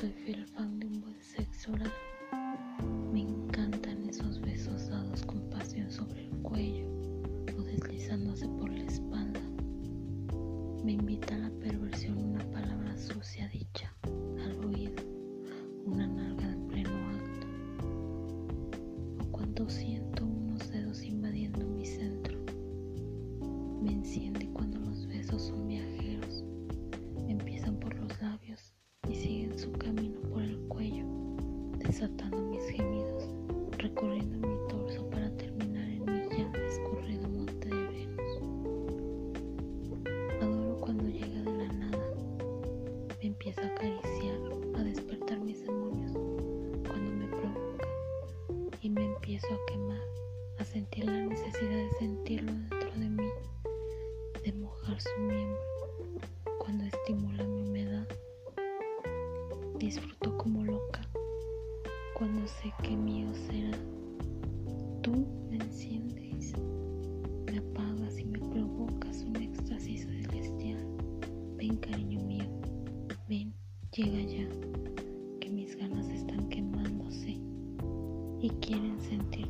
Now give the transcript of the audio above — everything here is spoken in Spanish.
Soy fiel fan de un buen sexo oral. Me encantan esos besos dados con pasión sobre el cuello o deslizándose por la espalda. Me invita a la perversión una palabra sucia dicha al oído, una nalga en pleno acto. O cuando siento unos dedos invadiendo mi centro, me enciende desatando mis gemidos, recorriendo mi torso para terminar en mi ya escurrido monte de Venus. Adoro cuando llega de la nada. Me empieza a acariciar, a despertar mis demonios cuando me provoca y me empiezo a quemar, a sentir la necesidad de sentirlo dentro de mí, de mojar su miembro cuando estimula mi humedad. Disfruto como loca cuando sé que mío será. Tú me enciendes, me apagas y me provocas un éxtasis celestial. Ven, cariño mío, ven, llega ya, que mis ganas están quemándose y quieren sentir